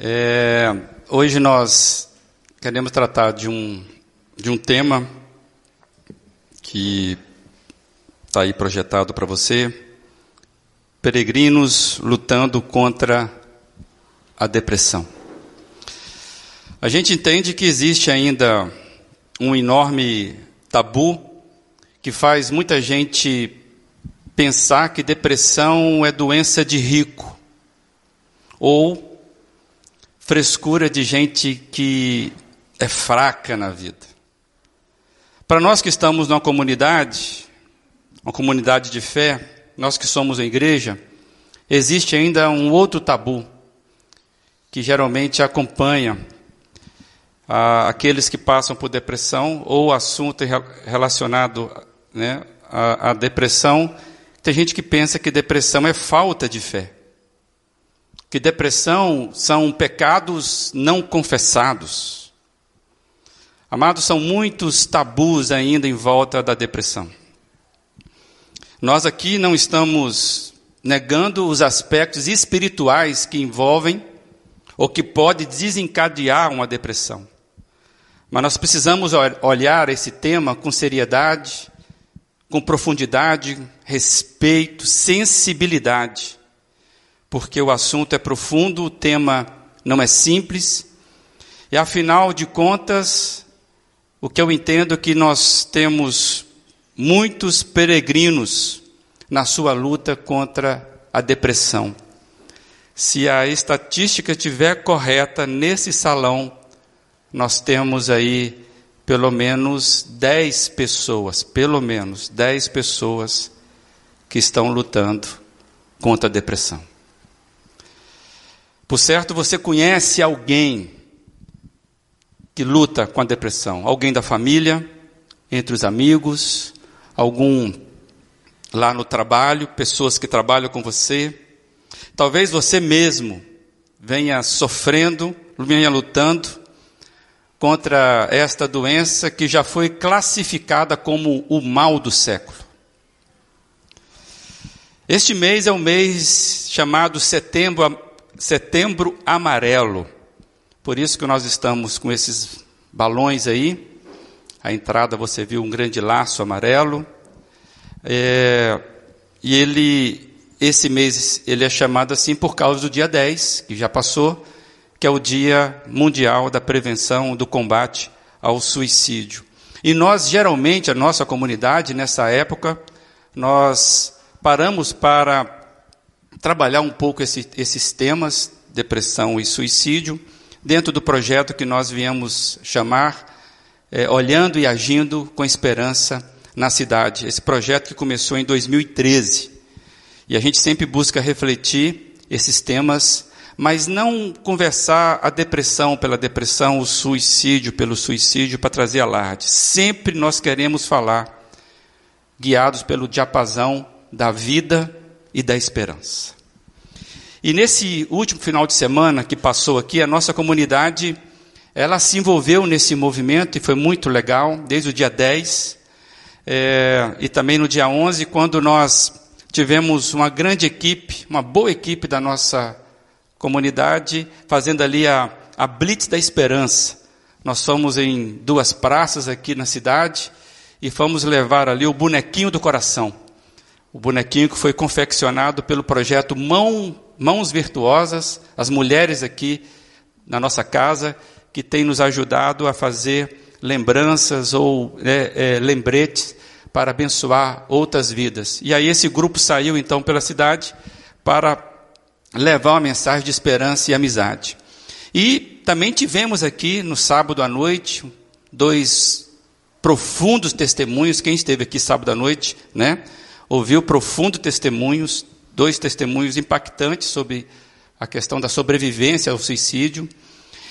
É, hoje nós queremos tratar de um, de um tema que está aí projetado para você. Peregrinos lutando contra a depressão. A gente entende que existe ainda um enorme tabu que faz muita gente pensar que depressão é doença de rico ou frescura de gente que é fraca na vida. Para nós que estamos numa comunidade, uma comunidade de fé, nós que somos a igreja, existe ainda um outro tabu que geralmente acompanha ah, aqueles que passam por depressão ou assunto relacionado né, à, à depressão. Tem gente que pensa que depressão é falta de fé que depressão são pecados não confessados. Amados, são muitos tabus ainda em volta da depressão. Nós aqui não estamos negando os aspectos espirituais que envolvem ou que pode desencadear uma depressão. Mas nós precisamos olhar esse tema com seriedade, com profundidade, respeito, sensibilidade porque o assunto é profundo, o tema não é simples, e afinal de contas, o que eu entendo é que nós temos muitos peregrinos na sua luta contra a depressão. Se a estatística estiver correta, nesse salão, nós temos aí pelo menos 10 pessoas, pelo menos 10 pessoas que estão lutando contra a depressão. Por certo, você conhece alguém que luta com a depressão? Alguém da família, entre os amigos, algum lá no trabalho, pessoas que trabalham com você. Talvez você mesmo venha sofrendo, venha lutando contra esta doença que já foi classificada como o mal do século. Este mês é o mês chamado Setembro Setembro Amarelo. Por isso que nós estamos com esses balões aí. A entrada você viu um grande laço amarelo. É, e ele, esse mês, ele é chamado assim por causa do dia 10, que já passou, que é o Dia Mundial da Prevenção do Combate ao Suicídio. E nós, geralmente, a nossa comunidade, nessa época, nós paramos para trabalhar um pouco esse, esses temas, depressão e suicídio, dentro do projeto que nós viemos chamar é, Olhando e Agindo com Esperança na Cidade. Esse projeto que começou em 2013. E a gente sempre busca refletir esses temas, mas não conversar a depressão pela depressão, o suicídio pelo suicídio para trazer alarde. Sempre nós queremos falar, guiados pelo diapasão da vida e da esperança. E nesse último final de semana que passou aqui, a nossa comunidade, ela se envolveu nesse movimento e foi muito legal, desde o dia 10 é, e também no dia 11, quando nós tivemos uma grande equipe, uma boa equipe da nossa comunidade, fazendo ali a, a Blitz da Esperança. Nós fomos em duas praças aqui na cidade e fomos levar ali o bonequinho do coração. O bonequinho que foi confeccionado pelo projeto Mão, Mãos Virtuosas, as mulheres aqui na nossa casa, que têm nos ajudado a fazer lembranças ou é, é, lembretes para abençoar outras vidas. E aí esse grupo saiu então pela cidade para levar uma mensagem de esperança e amizade. E também tivemos aqui no sábado à noite dois profundos testemunhos. Quem esteve aqui sábado à noite, né? Ouviu profundos testemunhos, dois testemunhos impactantes sobre a questão da sobrevivência ao suicídio.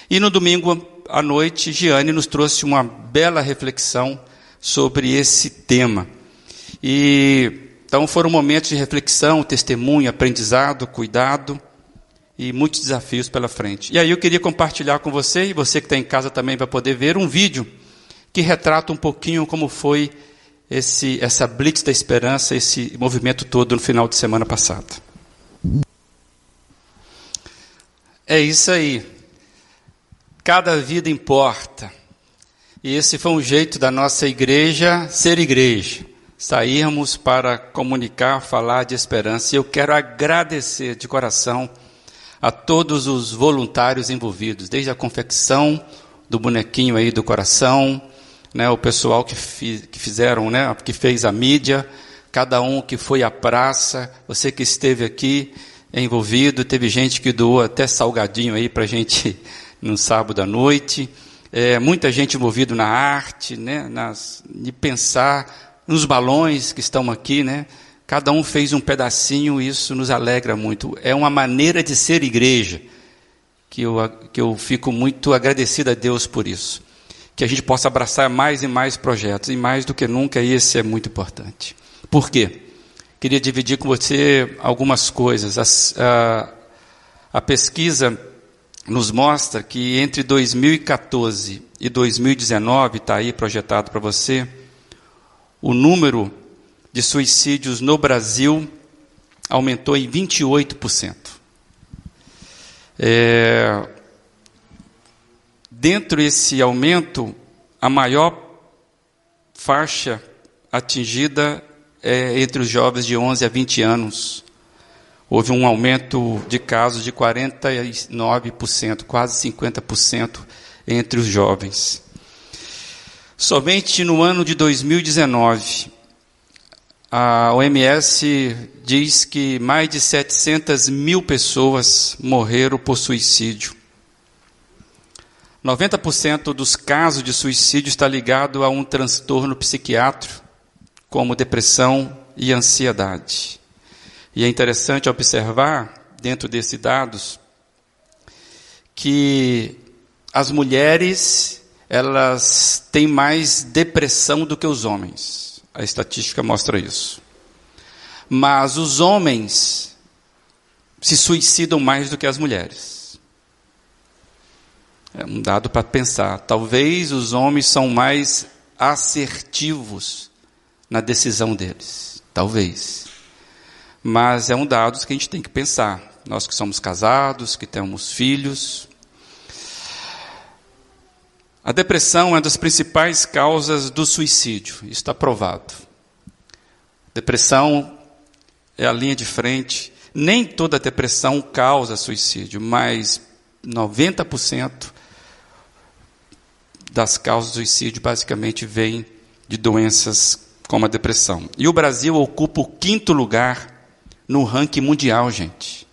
E no domingo à noite, Giane nos trouxe uma bela reflexão sobre esse tema. E então foram momentos de reflexão, testemunho, aprendizado, cuidado e muitos desafios pela frente. E aí eu queria compartilhar com você, e você que está em casa também vai poder ver, um vídeo que retrata um pouquinho como foi esse, essa blitz da esperança, esse movimento todo no final de semana passado. É isso aí. Cada vida importa. E esse foi um jeito da nossa igreja ser igreja. Sairmos para comunicar, falar de esperança. E eu quero agradecer de coração a todos os voluntários envolvidos, desde a confecção do bonequinho aí do coração, né, o pessoal que, fi, que fizeram, né, que fez a mídia, cada um que foi à praça, você que esteve aqui envolvido, teve gente que doou até salgadinho aí para a gente no sábado à noite, é, muita gente envolvida na arte, né, nas, de pensar nos balões que estão aqui, né, Cada um fez um pedacinho, isso nos alegra muito. É uma maneira de ser igreja, que eu, que eu fico muito agradecido a Deus por isso. Que a gente possa abraçar mais e mais projetos, e mais do que nunca, esse é muito importante. Por quê? Queria dividir com você algumas coisas. a, a pesquisa nos mostra que entre 2014 e 2019, está aí projetado para você, o número de suicídios no Brasil aumentou em 28%. É, dentro desse aumento, a maior faixa atingida é entre os jovens de 11 a 20 anos. Houve um aumento de casos de 49%, quase 50% entre os jovens. Somente no ano de 2019, a OMS diz que mais de 700 mil pessoas morreram por suicídio. 90% dos casos de suicídio está ligado a um transtorno psiquiátrico, como depressão e ansiedade. E é interessante observar, dentro desses dados, que as mulheres elas têm mais depressão do que os homens. A estatística mostra isso. Mas os homens se suicidam mais do que as mulheres. É um dado para pensar. Talvez os homens são mais assertivos na decisão deles. Talvez. Mas é um dado que a gente tem que pensar. Nós que somos casados, que temos filhos, a depressão é uma das principais causas do suicídio, isso está provado. Depressão é a linha de frente. Nem toda depressão causa suicídio, mas 90% das causas do suicídio basicamente vêm de doenças como a depressão. E o Brasil ocupa o quinto lugar no ranking mundial, gente.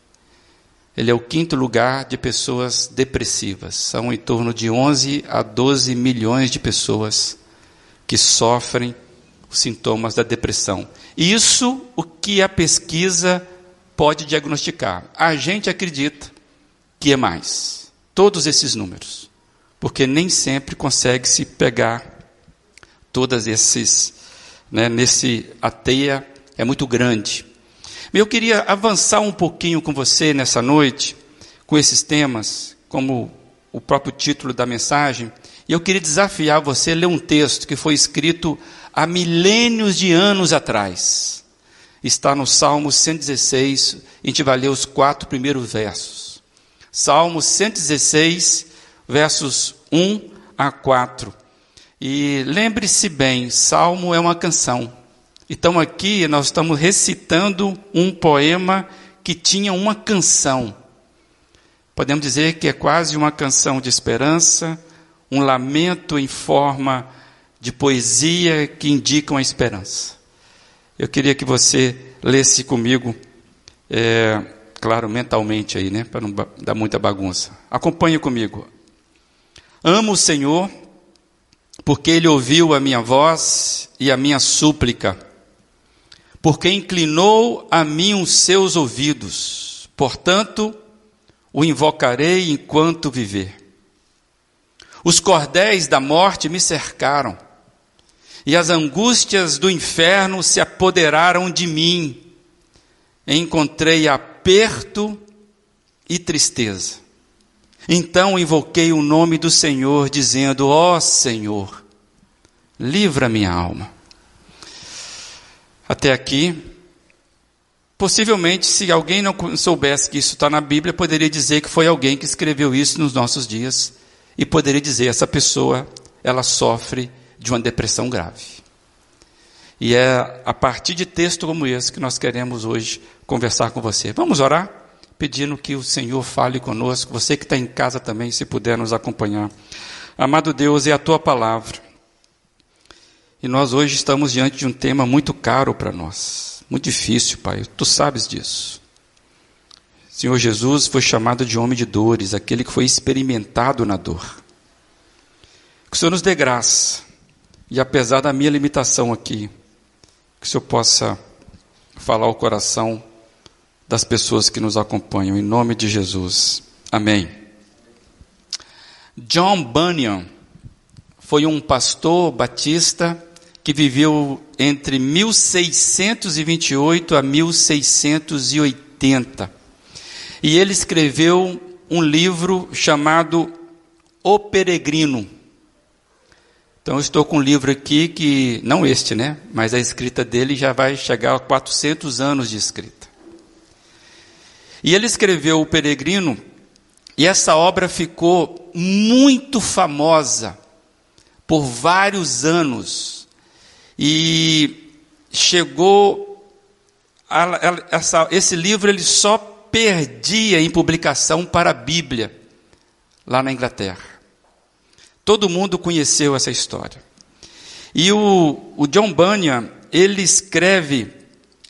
Ele é o quinto lugar de pessoas depressivas. São em torno de 11 a 12 milhões de pessoas que sofrem os sintomas da depressão. Isso o que a pesquisa pode diagnosticar. A gente acredita que é mais. Todos esses números. Porque nem sempre consegue se pegar todas esses, né, nesse a teia é muito grande. Eu queria avançar um pouquinho com você nessa noite, com esses temas, como o próprio título da mensagem, e eu queria desafiar você a ler um texto que foi escrito há milênios de anos atrás. Está no Salmo 116, a gente vai ler os quatro primeiros versos. Salmo 116, versos 1 a 4. E lembre-se bem, Salmo é uma canção. Então aqui nós estamos recitando um poema que tinha uma canção. Podemos dizer que é quase uma canção de esperança, um lamento em forma de poesia que indicam a esperança. Eu queria que você lesse comigo, é, claro, mentalmente aí, né, para não dar muita bagunça. Acompanhe comigo. Amo o Senhor, porque Ele ouviu a minha voz e a minha súplica porque inclinou a mim os seus ouvidos. Portanto, o invocarei enquanto viver. Os cordéis da morte me cercaram, e as angústias do inferno se apoderaram de mim. Encontrei aperto e tristeza. Então invoquei o nome do Senhor, dizendo: Ó oh, Senhor, livra minha alma. Até aqui, Possivelmente, se alguém não soubesse que isso está na Bíblia, poderia dizer que foi alguém que escreveu isso nos nossos dias e poderia dizer essa pessoa ela sofre de uma depressão grave. E é a partir de texto como esse que nós queremos hoje conversar com você. Vamos orar? Pedindo que o Senhor fale conosco, você que está em casa também, se puder nos acompanhar. Amado Deus, é a tua palavra. E nós hoje estamos diante de um tema muito caro para nós, muito difícil, Pai. Tu sabes disso. Senhor Jesus foi chamado de homem de dores, aquele que foi experimentado na dor. Que o Senhor nos dê graça, e apesar da minha limitação aqui, que o Senhor possa falar ao coração das pessoas que nos acompanham, em nome de Jesus. Amém. John Bunyan foi um pastor batista que viveu entre 1628 a 1680. E ele escreveu um livro chamado O Peregrino. Então, eu estou com um livro aqui que, não este, né? Mas a escrita dele já vai chegar a 400 anos de escrita. E ele escreveu O Peregrino, e essa obra ficou muito famosa por vários anos. E chegou. A, a, essa, esse livro ele só perdia em publicação para a Bíblia, lá na Inglaterra. Todo mundo conheceu essa história. E o, o John Bunyan, ele escreve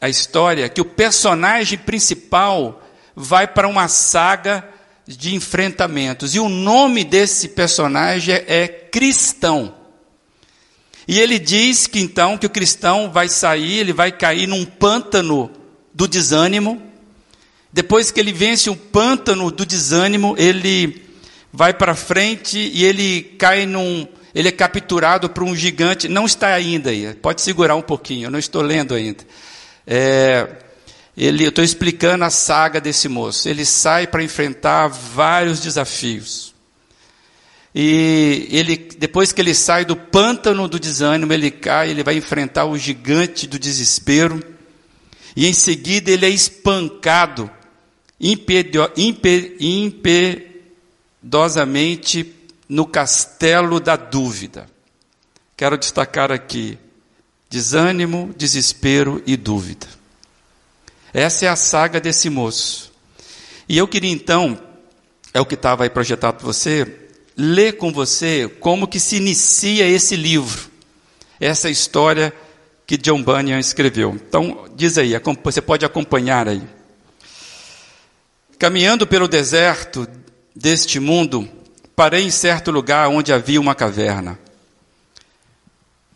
a história que o personagem principal vai para uma saga de enfrentamentos. E o nome desse personagem é, cristão. E ele diz que então que o cristão vai sair, ele vai cair num pântano do desânimo. Depois que ele vence o pântano do desânimo, ele vai para frente e ele cai num. Ele é capturado por um gigante. Não está ainda aí, pode segurar um pouquinho, eu não estou lendo ainda. É, ele, eu estou explicando a saga desse moço. Ele sai para enfrentar vários desafios. E ele, depois que ele sai do pântano do desânimo, ele cai, ele vai enfrentar o gigante do desespero. E em seguida ele é espancado impedio, impe, impe, dosamente no castelo da dúvida. Quero destacar aqui desânimo, desespero e dúvida. Essa é a saga desse moço. E eu queria então, é o que estava aí projetado para você, ler com você como que se inicia esse livro, essa história que John Bunyan escreveu. Então, diz aí, você pode acompanhar aí. Caminhando pelo deserto, deste mundo, parei em certo lugar onde havia uma caverna.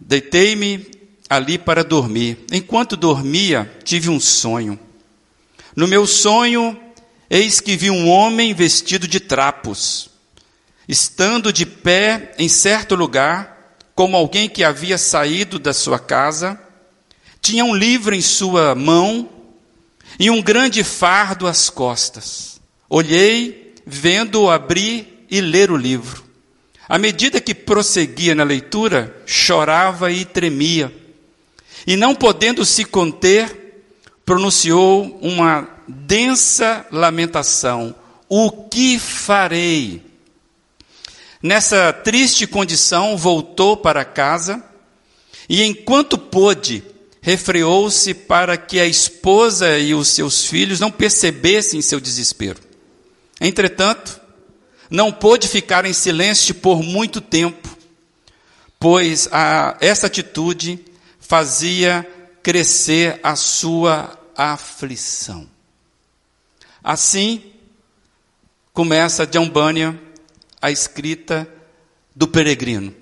Deitei-me ali para dormir. Enquanto dormia, tive um sonho. No meu sonho, eis que vi um homem vestido de trapos, estando de pé em certo lugar, como alguém que havia saído da sua casa, tinha um livro em sua mão e um grande fardo às costas. Olhei vendo-o abrir e ler o livro. À medida que prosseguia na leitura, chorava e tremia. E não podendo se conter, pronunciou uma densa lamentação: O que farei? Nessa triste condição, voltou para casa e, enquanto pôde, refreou-se para que a esposa e os seus filhos não percebessem seu desespero. Entretanto, não pôde ficar em silêncio por muito tempo, pois a, essa atitude fazia crescer a sua aflição. Assim, começa John Bunyan a escrita do peregrino,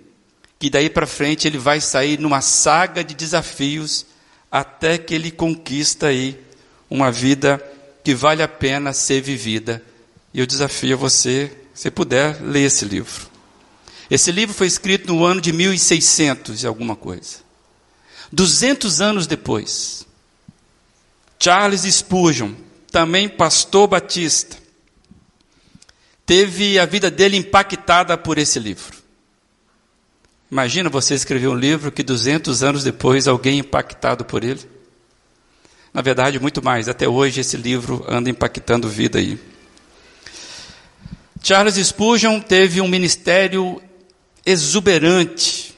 que daí para frente ele vai sair numa saga de desafios até que ele conquista aí uma vida que vale a pena ser vivida e eu desafio você, se puder, ler esse livro. Esse livro foi escrito no ano de 1600 e alguma coisa. 200 anos depois, Charles Spurgeon, também pastor batista, teve a vida dele impactada por esse livro. Imagina você escrever um livro que 200 anos depois alguém impactado por ele. Na verdade, muito mais. Até hoje esse livro anda impactando vida aí. Charles Spurgeon teve um ministério exuberante,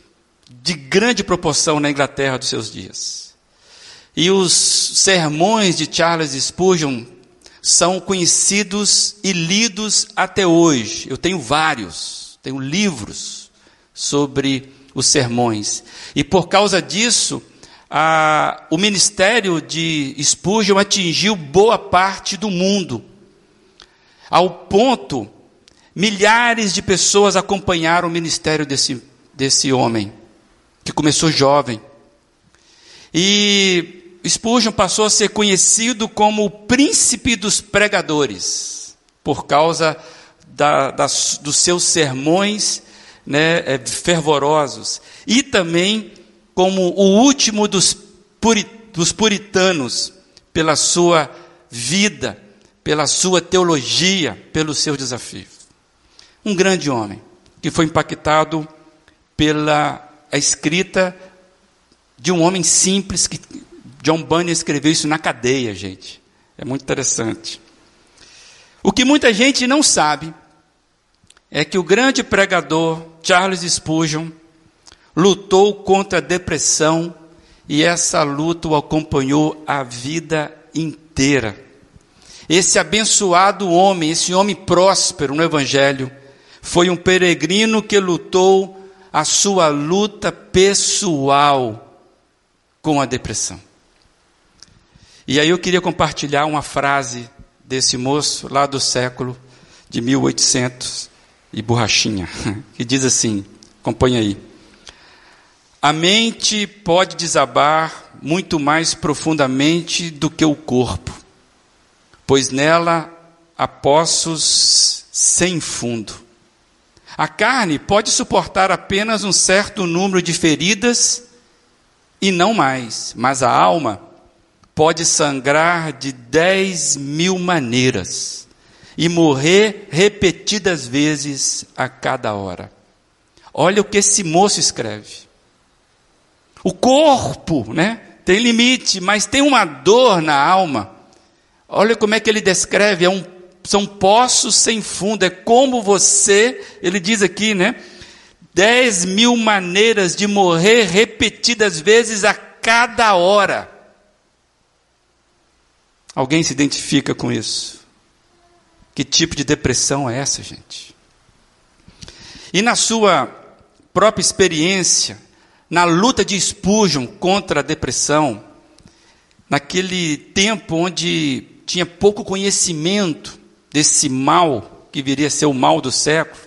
de grande proporção na Inglaterra dos seus dias. E os sermões de Charles Spurgeon são conhecidos e lidos até hoje. Eu tenho vários, tenho livros sobre os sermões. E por causa disso, a, o ministério de Spurgeon atingiu boa parte do mundo, ao ponto milhares de pessoas acompanharam o ministério desse, desse homem, que começou jovem. E Spurgeon passou a ser conhecido como o príncipe dos pregadores, por causa da, dos seus sermões né, é, fervorosos, e também como o último dos, dos puritanos, pela sua vida, pela sua teologia, pelos seus desafios. Um grande homem que foi impactado pela escrita de um homem simples que John Bunyan escreveu isso na cadeia, gente. É muito interessante. O que muita gente não sabe é que o grande pregador Charles Spurgeon lutou contra a depressão e essa luta o acompanhou a vida inteira. Esse abençoado homem, esse homem próspero no Evangelho, foi um peregrino que lutou a sua luta pessoal com a depressão. E aí eu queria compartilhar uma frase desse moço lá do século de 1800 e borrachinha, que diz assim: acompanha aí. A mente pode desabar muito mais profundamente do que o corpo, pois nela há poços sem fundo. A carne pode suportar apenas um certo número de feridas e não mais, mas a alma pode sangrar de dez mil maneiras e morrer repetidas vezes a cada hora. Olha o que esse moço escreve. O corpo, né? Tem limite, mas tem uma dor na alma. Olha como é que ele descreve, é um, são poços sem fundo, é como você, ele diz aqui, né? Dez mil maneiras de morrer repetidas vezes a cada hora. Alguém se identifica com isso? Que tipo de depressão é essa, gente? E na sua própria experiência, na luta de Spurgeon contra a depressão, naquele tempo onde tinha pouco conhecimento desse mal que viria a ser o mal do século,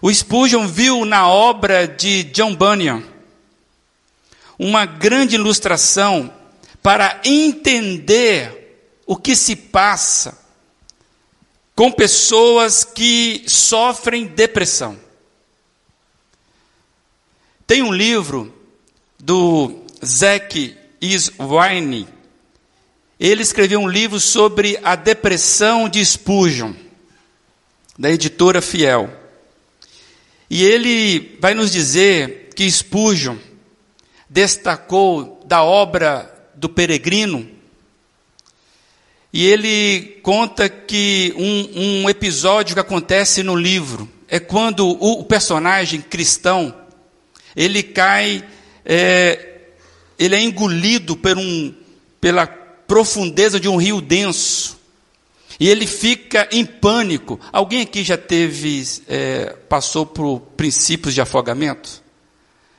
o Spurgeon viu na obra de John Bunyan uma grande ilustração para entender o que se passa com pessoas que sofrem depressão. Tem um livro do Zack Iswine. Ele escreveu um livro sobre a depressão de Spurgeon, da editora Fiel. E ele vai nos dizer que Spurgeon destacou da obra do peregrino, e ele conta que um, um episódio que acontece no livro é quando o, o personagem cristão ele cai, é, ele é engolido por um, pela profundeza de um rio denso. E ele fica em pânico. Alguém aqui já teve, é, passou por princípios de afogamento?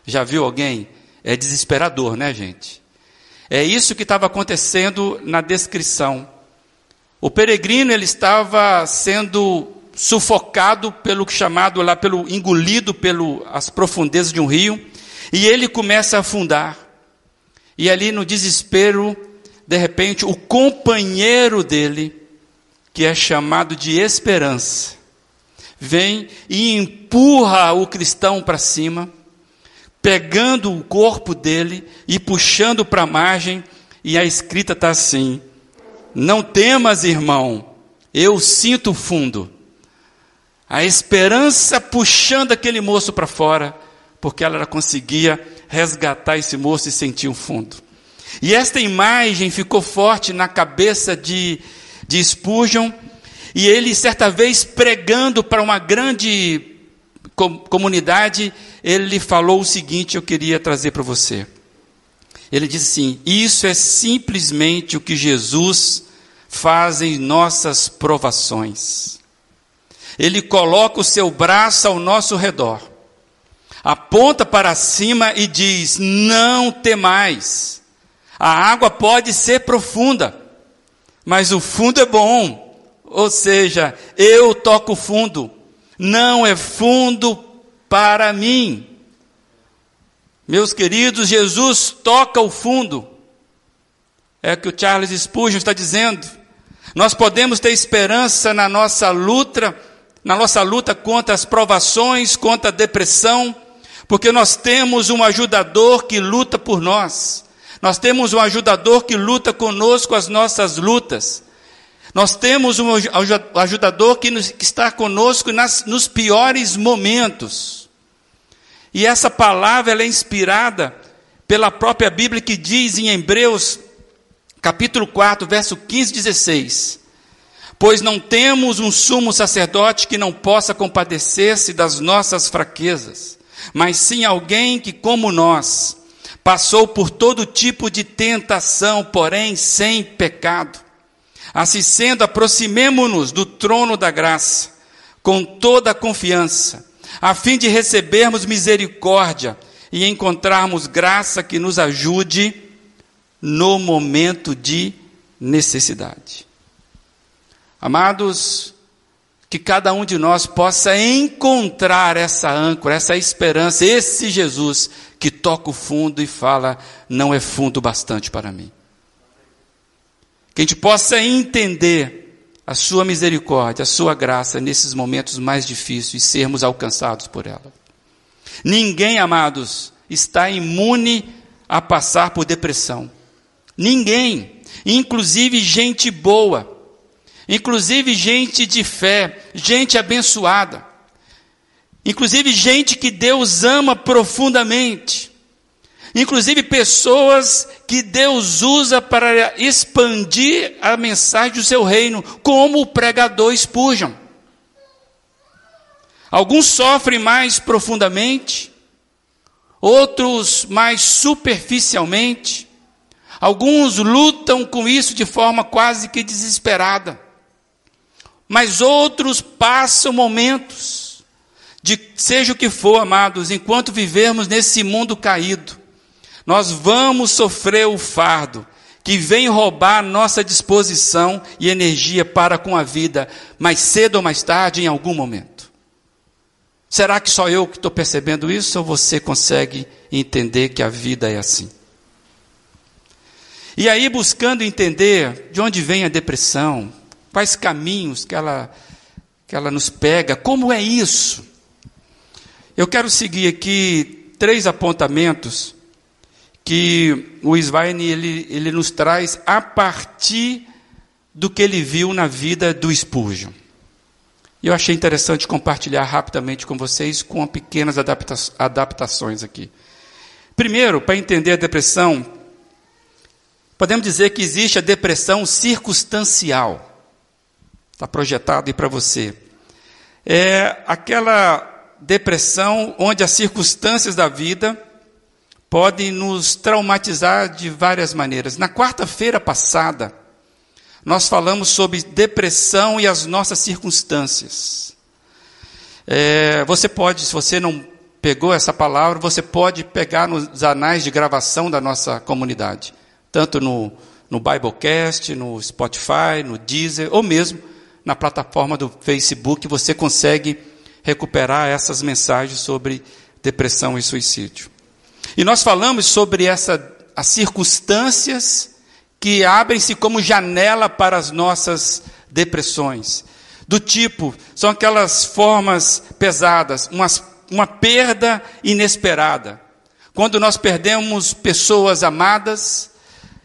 Já viu alguém? É desesperador, né, gente? É isso que estava acontecendo na descrição. O peregrino ele estava sendo sufocado pelo chamado lá, pelo engolido pelas profundezas de um rio, e ele começa a afundar. E ali no desespero, de repente, o companheiro dele, que é chamado de esperança, vem e empurra o cristão para cima, pegando o corpo dele e puxando para a margem, e a escrita está assim: Não temas, irmão, eu sinto fundo a esperança puxando aquele moço para fora, porque ela conseguia resgatar esse moço e sentir um fundo. E esta imagem ficou forte na cabeça de, de Spurgeon, e ele, certa vez, pregando para uma grande comunidade, ele falou o seguinte: eu queria trazer para você. Ele disse assim: Isso é simplesmente o que Jesus faz em nossas provações. Ele coloca o seu braço ao nosso redor, aponta para cima e diz: Não temais. A água pode ser profunda, mas o fundo é bom. Ou seja, eu toco fundo, não é fundo para mim. Meus queridos, Jesus toca o fundo. É o que o Charles Spurgeon está dizendo. Nós podemos ter esperança na nossa luta, na nossa luta contra as provações, contra a depressão, porque nós temos um ajudador que luta por nós. Nós temos um ajudador que luta conosco as nossas lutas. Nós temos um ajudador que, está conosco nas, nos piores momentos. E essa palavra é inspirada pela própria Bíblia que diz em Hebreus, capítulo 4, verso 15 e 16: Pois não temos um sumo sacerdote que não possa compadecer-se das nossas fraquezas, mas sim alguém que, como nós, passou por todo tipo de tentação, porém sem pecado. Assim sendo, aproximemo-nos do trono da graça, com toda a confiança, a fim de recebermos misericórdia e encontrarmos graça que nos ajude no momento de necessidade. Amados, que cada um de nós possa encontrar essa âncora, essa esperança, esse Jesus que toca o fundo e fala: não é fundo bastante para mim. Que a gente possa entender a Sua misericórdia, a Sua graça nesses momentos mais difíceis e sermos alcançados por ela. Ninguém, amados, está imune a passar por depressão. Ninguém, inclusive gente boa, inclusive gente de fé, gente abençoada, inclusive gente que Deus ama profundamente. Inclusive pessoas que Deus usa para expandir a mensagem do seu reino, como o pregador Spurgeon. Alguns sofrem mais profundamente, outros mais superficialmente, alguns lutam com isso de forma quase que desesperada, mas outros passam momentos, de seja o que for, amados, enquanto vivermos nesse mundo caído, nós vamos sofrer o fardo que vem roubar nossa disposição e energia para com a vida, mais cedo ou mais tarde, em algum momento. Será que só eu que estou percebendo isso ou você consegue entender que a vida é assim? E aí, buscando entender de onde vem a depressão, quais caminhos que ela, que ela nos pega, como é isso? Eu quero seguir aqui três apontamentos que o Svein ele, ele nos traz a partir do que ele viu na vida do Spurgeon. E eu achei interessante compartilhar rapidamente com vocês com pequenas adapta adaptações aqui. Primeiro, para entender a depressão, podemos dizer que existe a depressão circunstancial. Está projetado aí para você. É aquela depressão onde as circunstâncias da vida podem nos traumatizar de várias maneiras. Na quarta-feira passada, nós falamos sobre depressão e as nossas circunstâncias. É, você pode, se você não pegou essa palavra, você pode pegar nos anais de gravação da nossa comunidade, tanto no, no Biblecast, no Spotify, no Deezer, ou mesmo na plataforma do Facebook, você consegue recuperar essas mensagens sobre depressão e suicídio. E nós falamos sobre essa, as circunstâncias que abrem-se como janela para as nossas depressões. Do tipo, são aquelas formas pesadas, umas, uma perda inesperada. Quando nós perdemos pessoas amadas,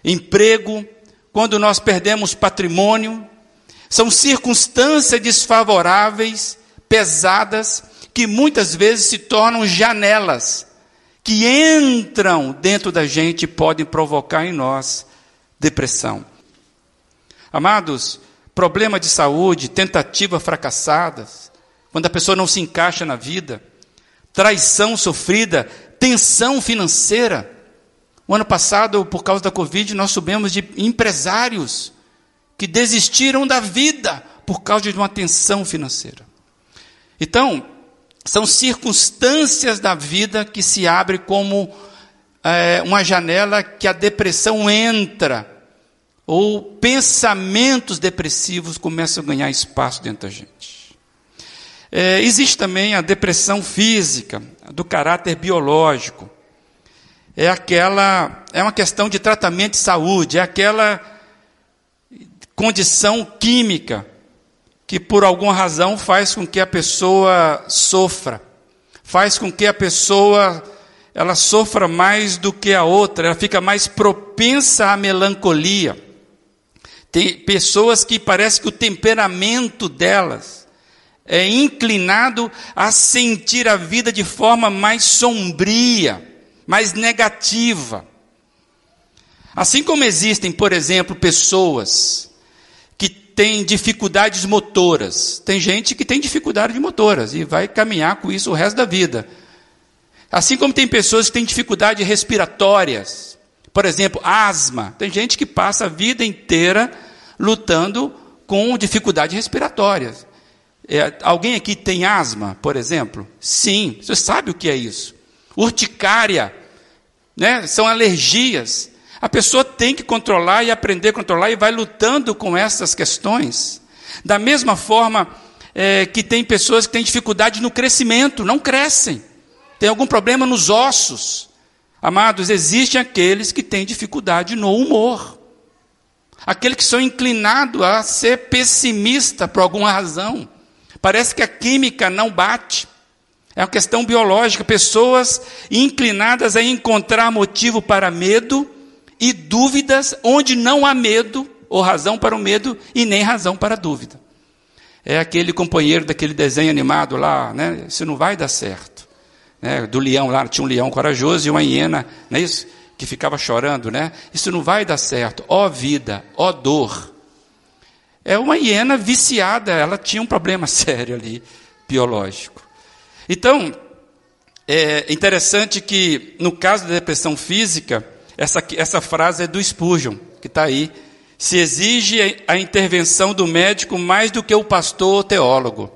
emprego, quando nós perdemos patrimônio, são circunstâncias desfavoráveis, pesadas, que muitas vezes se tornam janelas que entram dentro da gente e podem provocar em nós depressão. Amados, problema de saúde, tentativa fracassadas, quando a pessoa não se encaixa na vida, traição sofrida, tensão financeira. O ano passado, por causa da Covid, nós soubemos de empresários que desistiram da vida por causa de uma tensão financeira. Então, são circunstâncias da vida que se abre como é, uma janela que a depressão entra, ou pensamentos depressivos começam a ganhar espaço dentro da gente. É, existe também a depressão física, do caráter biológico. É aquela, é uma questão de tratamento de saúde, é aquela condição química que por alguma razão faz com que a pessoa sofra, faz com que a pessoa ela sofra mais do que a outra, ela fica mais propensa à melancolia. Tem pessoas que parece que o temperamento delas é inclinado a sentir a vida de forma mais sombria, mais negativa. Assim como existem, por exemplo, pessoas tem dificuldades motoras. Tem gente que tem dificuldade motoras e vai caminhar com isso o resto da vida. Assim como tem pessoas que têm dificuldades respiratórias. Por exemplo, asma. Tem gente que passa a vida inteira lutando com dificuldades respiratórias. É, alguém aqui tem asma, por exemplo? Sim, você sabe o que é isso. Urticária, né? são alergias. A pessoa tem que controlar e aprender a controlar e vai lutando com essas questões. Da mesma forma é, que tem pessoas que têm dificuldade no crescimento, não crescem. Tem algum problema nos ossos. Amados, existem aqueles que têm dificuldade no humor. Aqueles que são inclinados a ser pessimista por alguma razão. Parece que a química não bate. É uma questão biológica. Pessoas inclinadas a encontrar motivo para medo e dúvidas onde não há medo, ou razão para o medo, e nem razão para a dúvida. É aquele companheiro daquele desenho animado lá, né? Isso não vai dar certo. Né? Do leão lá, tinha um leão corajoso e uma hiena, não é isso? Que ficava chorando, né? Isso não vai dar certo. Ó vida, ó dor. É uma hiena viciada, ela tinha um problema sério ali, biológico. Então, é interessante que, no caso da depressão física, essa, essa frase é do Spurgeon, que está aí. Se exige a intervenção do médico mais do que o pastor ou teólogo.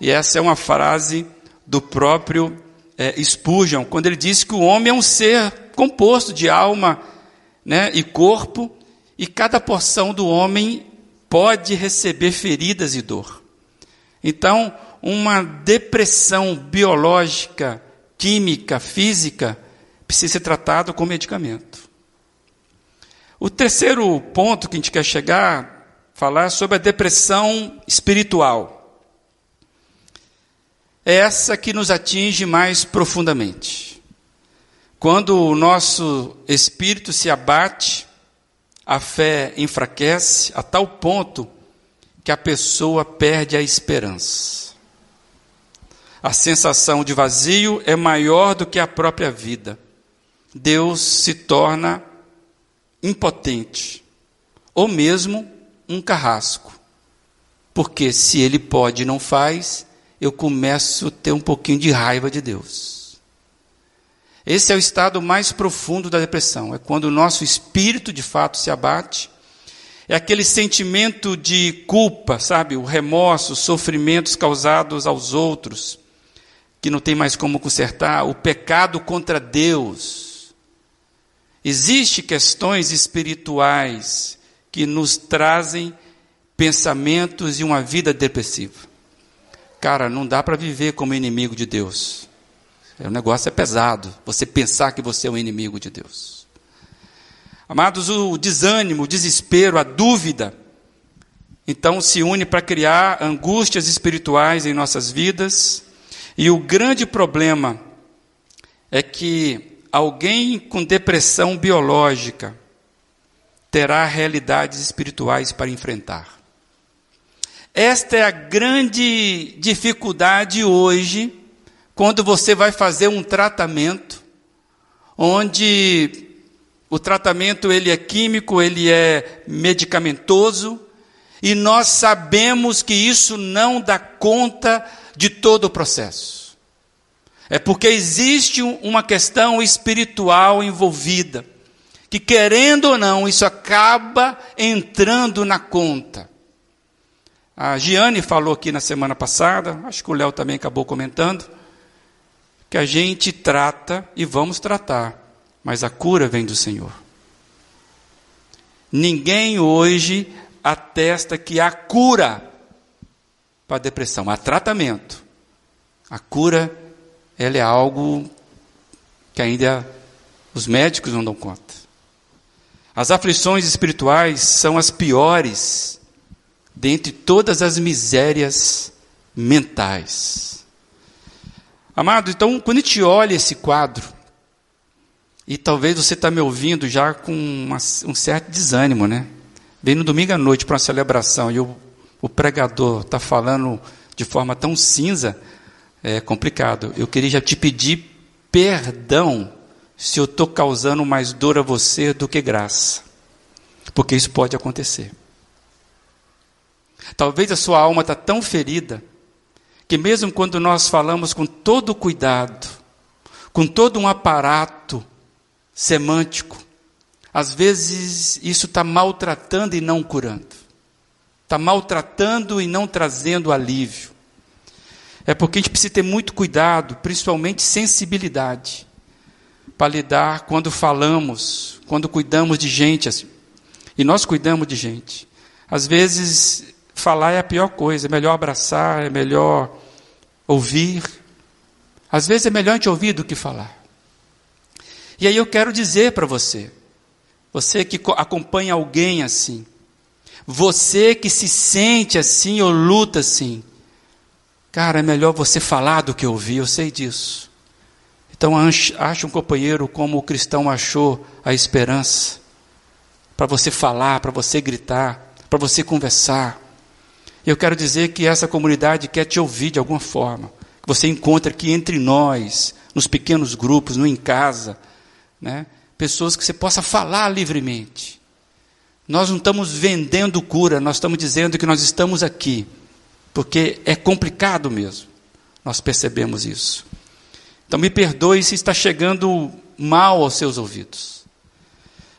E essa é uma frase do próprio é, Spurgeon, quando ele diz que o homem é um ser composto de alma né, e corpo, e cada porção do homem pode receber feridas e dor. Então, uma depressão biológica, química, física, precisa ser tratado com medicamento. O terceiro ponto que a gente quer chegar, falar sobre a depressão espiritual. É essa que nos atinge mais profundamente. Quando o nosso espírito se abate, a fé enfraquece a tal ponto que a pessoa perde a esperança. A sensação de vazio é maior do que a própria vida. Deus se torna impotente, ou mesmo um carrasco. Porque se ele pode e não faz, eu começo a ter um pouquinho de raiva de Deus. Esse é o estado mais profundo da depressão, é quando o nosso espírito de fato se abate, é aquele sentimento de culpa, sabe, o remorso, os sofrimentos causados aos outros, que não tem mais como consertar, o pecado contra Deus, Existem questões espirituais que nos trazem pensamentos e uma vida depressiva. Cara, não dá para viver como inimigo de Deus. O negócio é pesado, você pensar que você é um inimigo de Deus. Amados, o desânimo, o desespero, a dúvida, então se une para criar angústias espirituais em nossas vidas. E o grande problema é que alguém com depressão biológica terá realidades espirituais para enfrentar. Esta é a grande dificuldade hoje, quando você vai fazer um tratamento onde o tratamento ele é químico, ele é medicamentoso, e nós sabemos que isso não dá conta de todo o processo. É porque existe uma questão espiritual envolvida, que querendo ou não, isso acaba entrando na conta. A Giane falou aqui na semana passada, acho que o Léo também acabou comentando, que a gente trata e vamos tratar, mas a cura vem do Senhor. Ninguém hoje atesta que há cura para a depressão, há tratamento. A cura, ela é algo que ainda os médicos não dão conta. As aflições espirituais são as piores dentre todas as misérias mentais. Amado, então, quando a gente olha esse quadro, e talvez você está me ouvindo já com uma, um certo desânimo, né? Vem no domingo à noite para uma celebração e o, o pregador está falando de forma tão cinza, é complicado. Eu queria já te pedir perdão se eu estou causando mais dor a você do que graça, porque isso pode acontecer. Talvez a sua alma está tão ferida que mesmo quando nós falamos com todo cuidado, com todo um aparato semântico, às vezes isso está maltratando e não curando, está maltratando e não trazendo alívio. É porque a gente precisa ter muito cuidado, principalmente sensibilidade, para lidar quando falamos, quando cuidamos de gente. Assim. E nós cuidamos de gente. Às vezes falar é a pior coisa, é melhor abraçar, é melhor ouvir. Às vezes é melhor a gente ouvir do que falar. E aí eu quero dizer para você, você que acompanha alguém assim, você que se sente assim ou luta assim, cara, é melhor você falar do que ouvir, eu sei disso. Então ache um companheiro como o cristão achou a esperança, para você falar, para você gritar, para você conversar. Eu quero dizer que essa comunidade quer te ouvir de alguma forma. Que você encontra aqui entre nós, nos pequenos grupos, no em casa, né? pessoas que você possa falar livremente. Nós não estamos vendendo cura, nós estamos dizendo que nós estamos aqui, porque é complicado mesmo. Nós percebemos isso. Então me perdoe se está chegando mal aos seus ouvidos.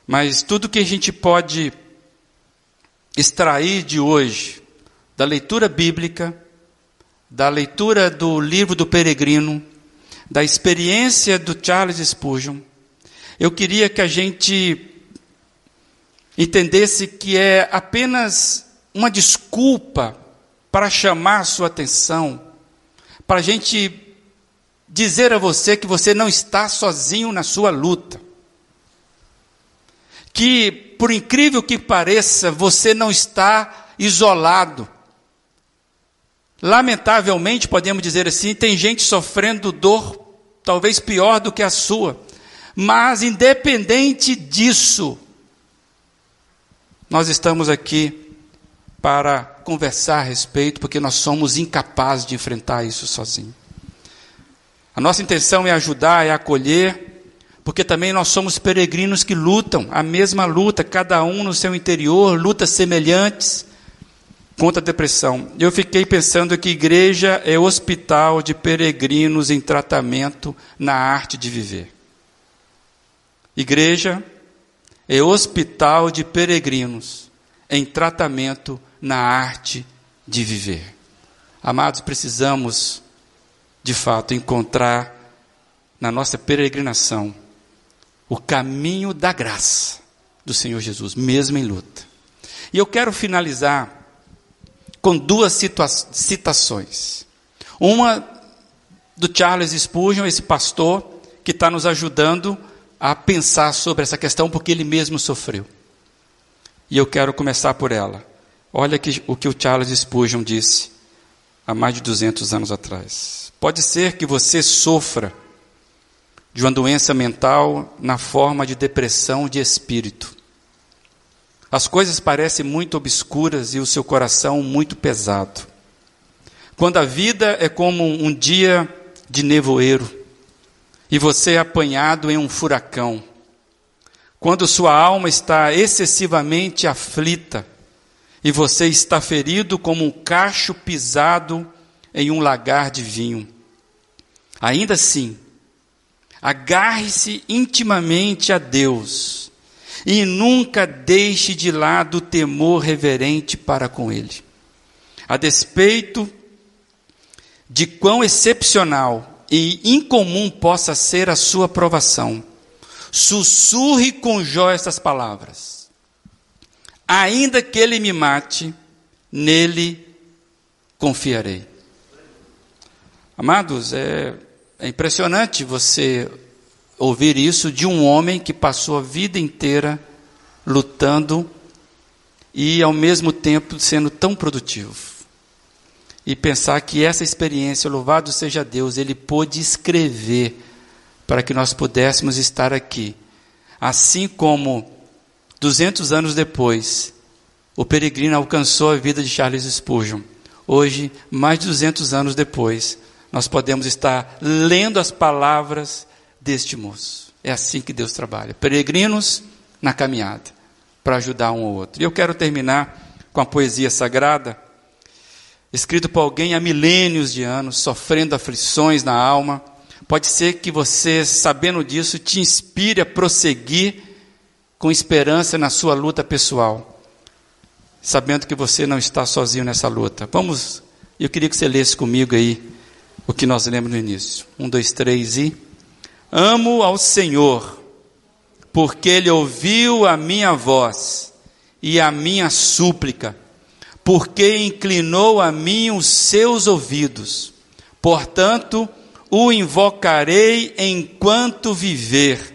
Mas tudo que a gente pode extrair de hoje, da leitura bíblica, da leitura do livro do peregrino, da experiência do Charles Spurgeon, eu queria que a gente entendesse que é apenas uma desculpa para chamar a sua atenção, para a gente dizer a você que você não está sozinho na sua luta. Que, por incrível que pareça, você não está isolado. Lamentavelmente, podemos dizer assim, tem gente sofrendo dor talvez pior do que a sua. Mas, independente disso, nós estamos aqui para conversar a respeito, porque nós somos incapazes de enfrentar isso sozinhos. A nossa intenção é ajudar, é acolher, porque também nós somos peregrinos que lutam a mesma luta, cada um no seu interior, lutas semelhantes contra a depressão. Eu fiquei pensando que igreja é hospital de peregrinos em tratamento na arte de viver. Igreja é hospital de peregrinos em tratamento na arte de viver. Amados, precisamos, de fato, encontrar na nossa peregrinação o caminho da graça do Senhor Jesus, mesmo em luta. E eu quero finalizar com duas citações. Uma do Charles Spurgeon, esse pastor que está nos ajudando a pensar sobre essa questão porque ele mesmo sofreu. E eu quero começar por ela. Olha que, o que o Charles Spurgeon disse há mais de 200 anos atrás. Pode ser que você sofra de uma doença mental na forma de depressão de espírito. As coisas parecem muito obscuras e o seu coração muito pesado. Quando a vida é como um dia de nevoeiro, e você é apanhado em um furacão. Quando sua alma está excessivamente aflita e você está ferido como um cacho pisado em um lagar de vinho. Ainda assim, agarre-se intimamente a Deus e nunca deixe de lado o temor reverente para com Ele. A despeito de quão excepcional e incomum possa ser a sua provação, sussurre com Jó estas palavras: Ainda que ele me mate, nele confiarei. Amados, é, é impressionante você ouvir isso de um homem que passou a vida inteira lutando e ao mesmo tempo sendo tão produtivo. E pensar que essa experiência, louvado seja Deus, ele pôde escrever para que nós pudéssemos estar aqui. Assim como 200 anos depois, o peregrino alcançou a vida de Charles Spurgeon. Hoje, mais de 200 anos depois, nós podemos estar lendo as palavras deste moço. É assim que Deus trabalha. Peregrinos na caminhada, para ajudar um ao outro. E eu quero terminar com a poesia sagrada, escrito por alguém há milênios de anos, sofrendo aflições na alma. Pode ser que você, sabendo disso, te inspire a prosseguir com esperança na sua luta pessoal, sabendo que você não está sozinho nessa luta. Vamos, eu queria que você lesse comigo aí o que nós lemos no início. Um, dois, três e. Amo ao Senhor, porque Ele ouviu a minha voz e a minha súplica, porque inclinou a mim os seus ouvidos. Portanto, o invocarei enquanto viver.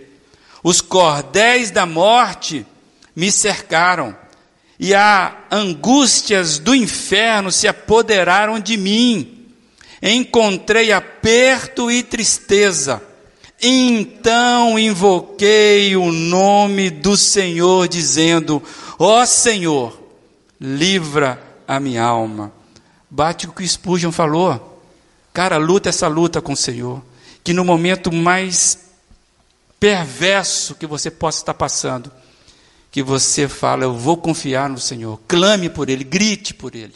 Os cordéis da morte me cercaram, e as angústias do inferno se apoderaram de mim encontrei aperto e tristeza. Então invoquei o nome do Senhor, dizendo: Ó oh Senhor, livra a minha alma. Bate o que Spurgeon falou. Cara, luta essa luta com o Senhor. Que no momento mais perverso que você possa estar passando, que você fala: Eu vou confiar no Senhor. Clame por Ele, grite por Ele.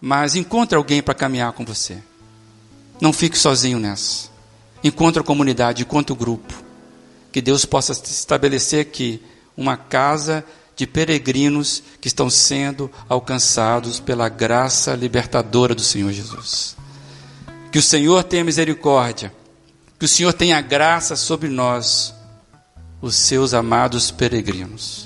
Mas encontre alguém para caminhar com você. Não fique sozinho nessa. Encontre a comunidade, encontre o grupo. Que Deus possa estabelecer aqui uma casa de peregrinos que estão sendo alcançados pela graça libertadora do Senhor Jesus. Que o Senhor tenha misericórdia, que o Senhor tenha graça sobre nós, os seus amados peregrinos.